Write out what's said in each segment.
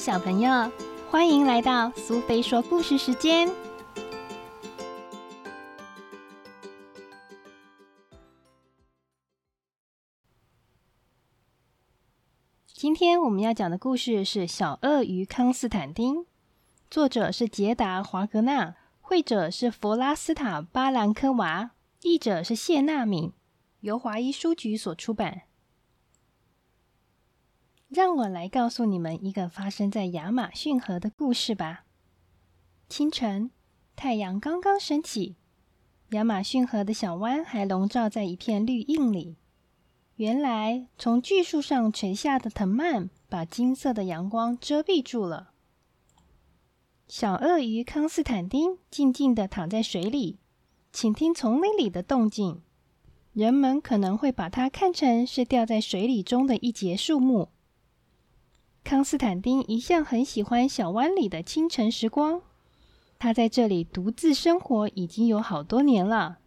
小朋友，欢迎来到苏菲说故事时间。今天我们要讲的故事是《小鳄鱼康斯坦丁》，作者是杰达·华格纳，绘者是弗拉斯塔·巴兰科娃，译者是谢娜敏，由华裔书局所出版。让我来告诉你们一个发生在亚马逊河的故事吧。清晨，太阳刚刚升起，亚马逊河的小湾还笼罩在一片绿荫里。原来，从巨树上垂下的藤蔓把金色的阳光遮蔽住了。小鳄鱼康斯坦丁静静地躺在水里，倾听丛林里的动静。人们可能会把它看成是掉在水里中的一节树木。康斯坦丁一向很喜欢小湾里的清晨时光。他在这里独自生活已经有好多年了。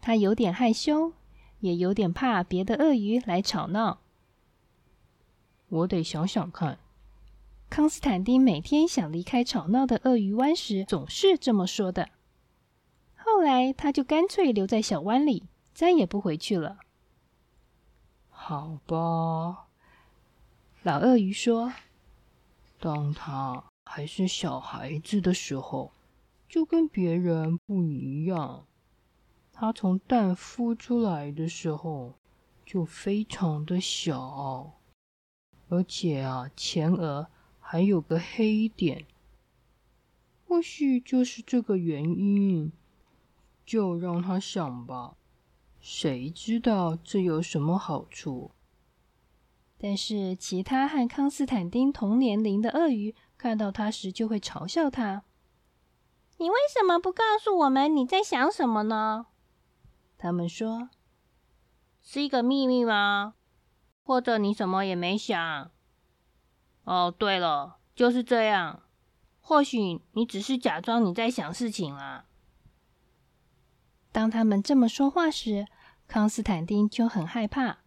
他有点害羞，也有点怕别的鳄鱼来吵闹。我得想想看。康斯坦丁每天想离开吵闹的鳄鱼湾时，总是这么说的。后来，他就干脆留在小湾里，再也不回去了。好吧。老鳄鱼说：“当他还是小孩子的时候，就跟别人不一样。他从蛋孵出来的时候就非常的小，而且啊，前额还有个黑点。或许就是这个原因，就让他想吧。谁知道这有什么好处？”但是，其他和康斯坦丁同年龄的鳄鱼看到他时，就会嘲笑他：“你为什么不告诉我们你在想什么呢？”他们说：“是一个秘密吗？或者你什么也没想？”哦，对了，就是这样。或许你只是假装你在想事情啊。当他们这么说话时，康斯坦丁就很害怕。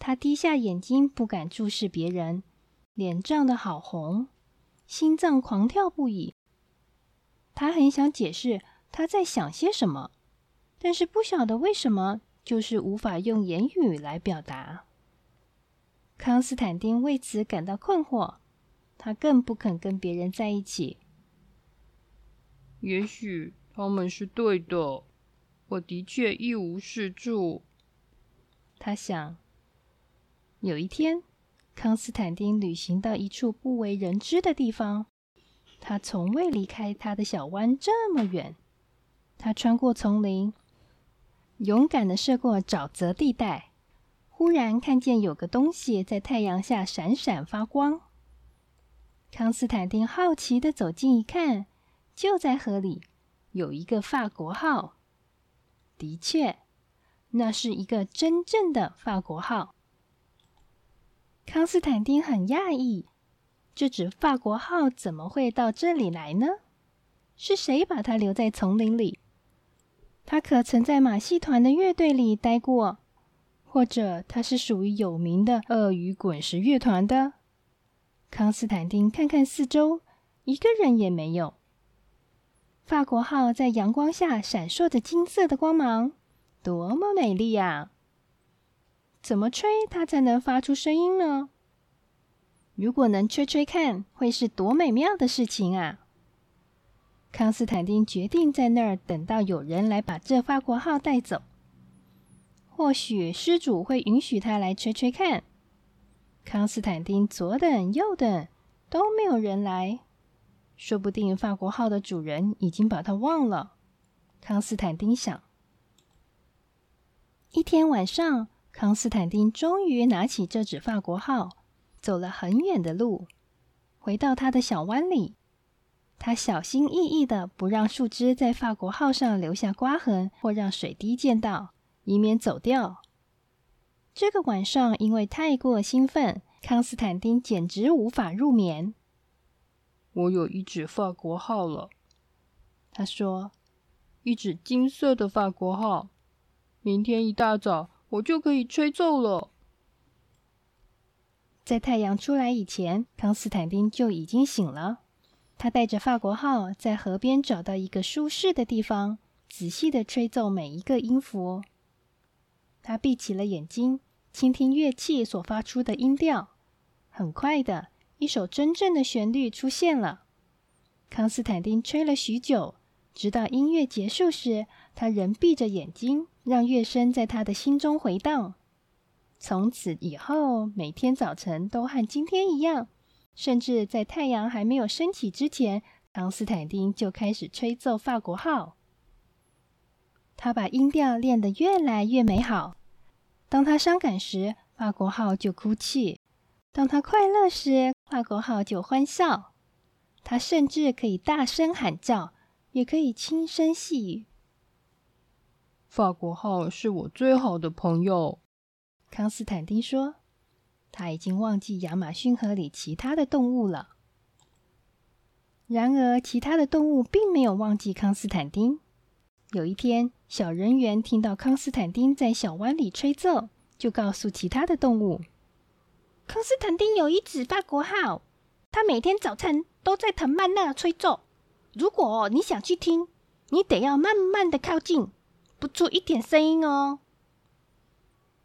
他低下眼睛，不敢注视别人，脸涨得好红，心脏狂跳不已。他很想解释他在想些什么，但是不晓得为什么，就是无法用言语来表达。康斯坦丁为此感到困惑，他更不肯跟别人在一起。也许他们是对的，我的确一无是处。他想。有一天，康斯坦丁旅行到一处不为人知的地方。他从未离开他的小湾这么远。他穿过丛林，勇敢的涉过沼泽地带。忽然看见有个东西在太阳下闪闪发光。康斯坦丁好奇的走近一看，就在河里有一个法国号。的确，那是一个真正的法国号。康斯坦丁很讶异，这只法国号怎么会到这里来呢？是谁把它留在丛林里？它可曾在马戏团的乐队里待过？或者它是属于有名的鳄鱼滚石乐团的？康斯坦丁看看四周，一个人也没有。法国号在阳光下闪烁着金色的光芒，多么美丽呀！怎么吹它才能发出声音呢？如果能吹吹看，会是多美妙的事情啊！康斯坦丁决定在那儿等到有人来把这法国号带走。或许失主会允许他来吹吹看。康斯坦丁左等右等，都没有人来。说不定法国号的主人已经把他忘了。康斯坦丁想。一天晚上。康斯坦丁终于拿起这只法国号，走了很远的路，回到他的小湾里。他小心翼翼的不让树枝在法国号上留下刮痕，或让水滴溅到，以免走掉。这个晚上，因为太过兴奋，康斯坦丁简直无法入眠。我有一只法国号了，他说：“一只金色的法国号。明天一大早。”我就可以吹奏了。在太阳出来以前，康斯坦丁就已经醒了。他带着法国号在河边找到一个舒适的地方，仔细的吹奏每一个音符。他闭起了眼睛，倾听乐器所发出的音调。很快的，一首真正的旋律出现了。康斯坦丁吹了许久，直到音乐结束时，他仍闭着眼睛，让乐声在他的心中回荡。从此以后，每天早晨都和今天一样，甚至在太阳还没有升起之前，康斯坦丁就开始吹奏法国号。他把音调练得越来越美好。当他伤感时，法国号就哭泣；当他快乐时，法国号就欢笑。他甚至可以大声喊叫，也可以轻声细语。法国号是我最好的朋友。康斯坦丁说：“他已经忘记亚马逊河里其他的动物了。然而，其他的动物并没有忘记康斯坦丁。有一天，小人猿听到康斯坦丁在小湾里吹奏，就告诉其他的动物：康斯坦丁有一只法国号，他每天早晨都在藤蔓那吹奏。如果你想去听，你得要慢慢的靠近，不出一点声音哦。”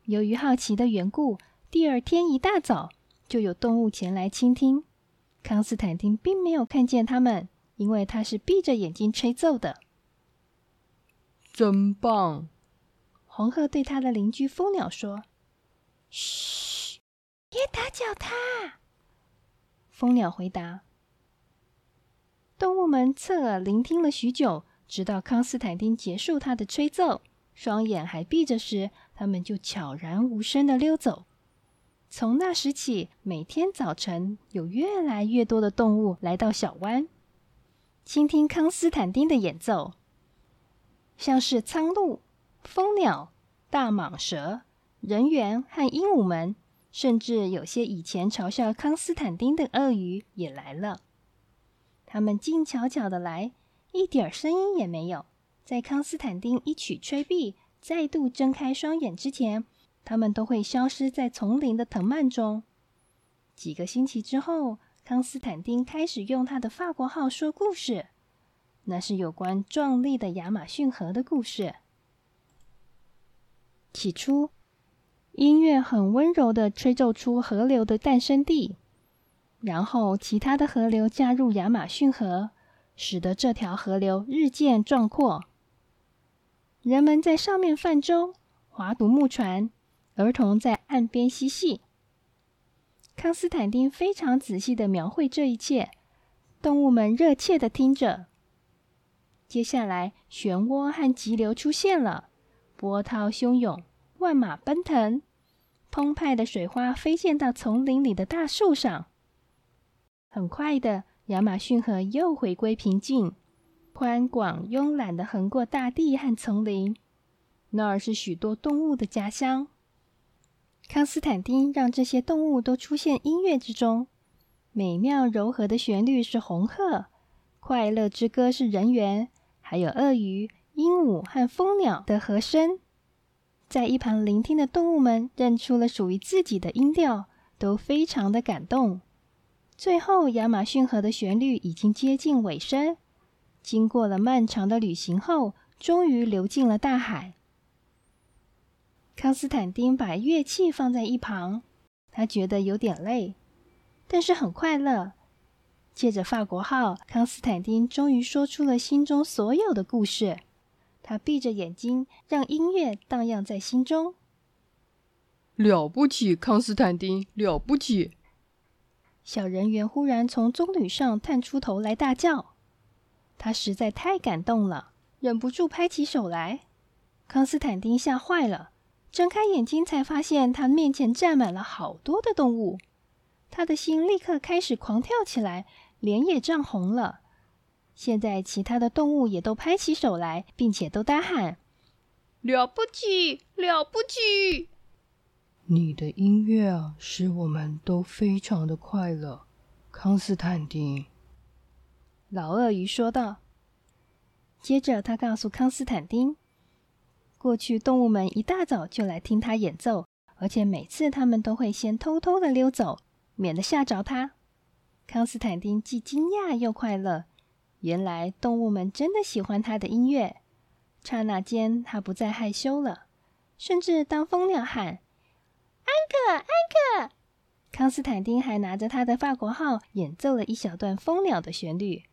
由于好奇的缘故，第二天一大早就有动物前来倾听。康斯坦丁并没有看见他们，因为他是闭着眼睛吹奏的。真棒！红鹤对他的邻居蜂鸟说：“嘘，别打搅他。”蜂鸟回答。动物们侧耳聆听了许久，直到康斯坦丁结束他的吹奏。双眼还闭着时，他们就悄然无声的溜走。从那时起，每天早晨有越来越多的动物来到小湾，倾听康斯坦丁的演奏，像是苍鹭、蜂鸟、大蟒蛇、人猿和鹦鹉们，甚至有些以前嘲笑康斯坦丁的鳄鱼也来了。他们静悄悄的来，一点儿声音也没有。在康斯坦丁一曲吹毕，再度睁开双眼之前，他们都会消失在丛林的藤蔓中。几个星期之后，康斯坦丁开始用他的法国号说故事，那是有关壮丽的亚马逊河的故事。起初，音乐很温柔的吹奏出河流的诞生地，然后其他的河流加入亚马逊河，使得这条河流日渐壮阔。人们在上面泛舟、划独木船，儿童在岸边嬉戏。康斯坦丁非常仔细的描绘这一切，动物们热切的听着。接下来，漩涡和急流出现了，波涛汹涌，万马奔腾，澎湃的水花飞溅到丛林里的大树上。很快的，亚马逊河又回归平静。宽广慵懒的横过大地和丛林，那儿是许多动物的家乡。康斯坦丁让这些动物都出现音乐之中，美妙柔和的旋律是红鹤，快乐之歌是人猿，还有鳄鱼、鹦鹉和蜂鸟的和声。在一旁聆听的动物们认出了属于自己的音调，都非常的感动。最后，亚马逊河的旋律已经接近尾声。经过了漫长的旅行后，终于流进了大海。康斯坦丁把乐器放在一旁，他觉得有点累，但是很快乐。借着法国号，康斯坦丁终于说出了心中所有的故事。他闭着眼睛，让音乐荡漾在心中。了不起，康斯坦丁，了不起！小人猿忽然从棕榈上探出头来，大叫。他实在太感动了，忍不住拍起手来。康斯坦丁吓坏了，睁开眼睛才发现他面前站满了好多的动物。他的心立刻开始狂跳起来，脸也涨红了。现在，其他的动物也都拍起手来，并且都大喊：“了不起，了不起！”你的音乐啊，使我们都非常的快乐，康斯坦丁。老鳄鱼说道。接着，他告诉康斯坦丁，过去动物们一大早就来听他演奏，而且每次他们都会先偷偷的溜走，免得吓着他。康斯坦丁既惊讶又快乐，原来动物们真的喜欢他的音乐。刹那间，他不再害羞了，甚至当蜂鸟喊“安可，安可”，康斯坦丁还拿着他的法国号演奏了一小段蜂鸟的旋律。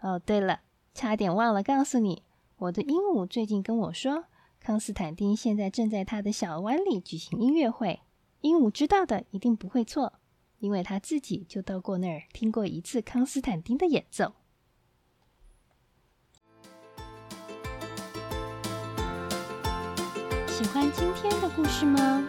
哦，对了，差点忘了告诉你，我的鹦鹉最近跟我说，康斯坦丁现在正在他的小湾里举行音乐会。鹦鹉知道的一定不会错，因为他自己就到过那儿听过一次康斯坦丁的演奏。喜欢今天的故事吗？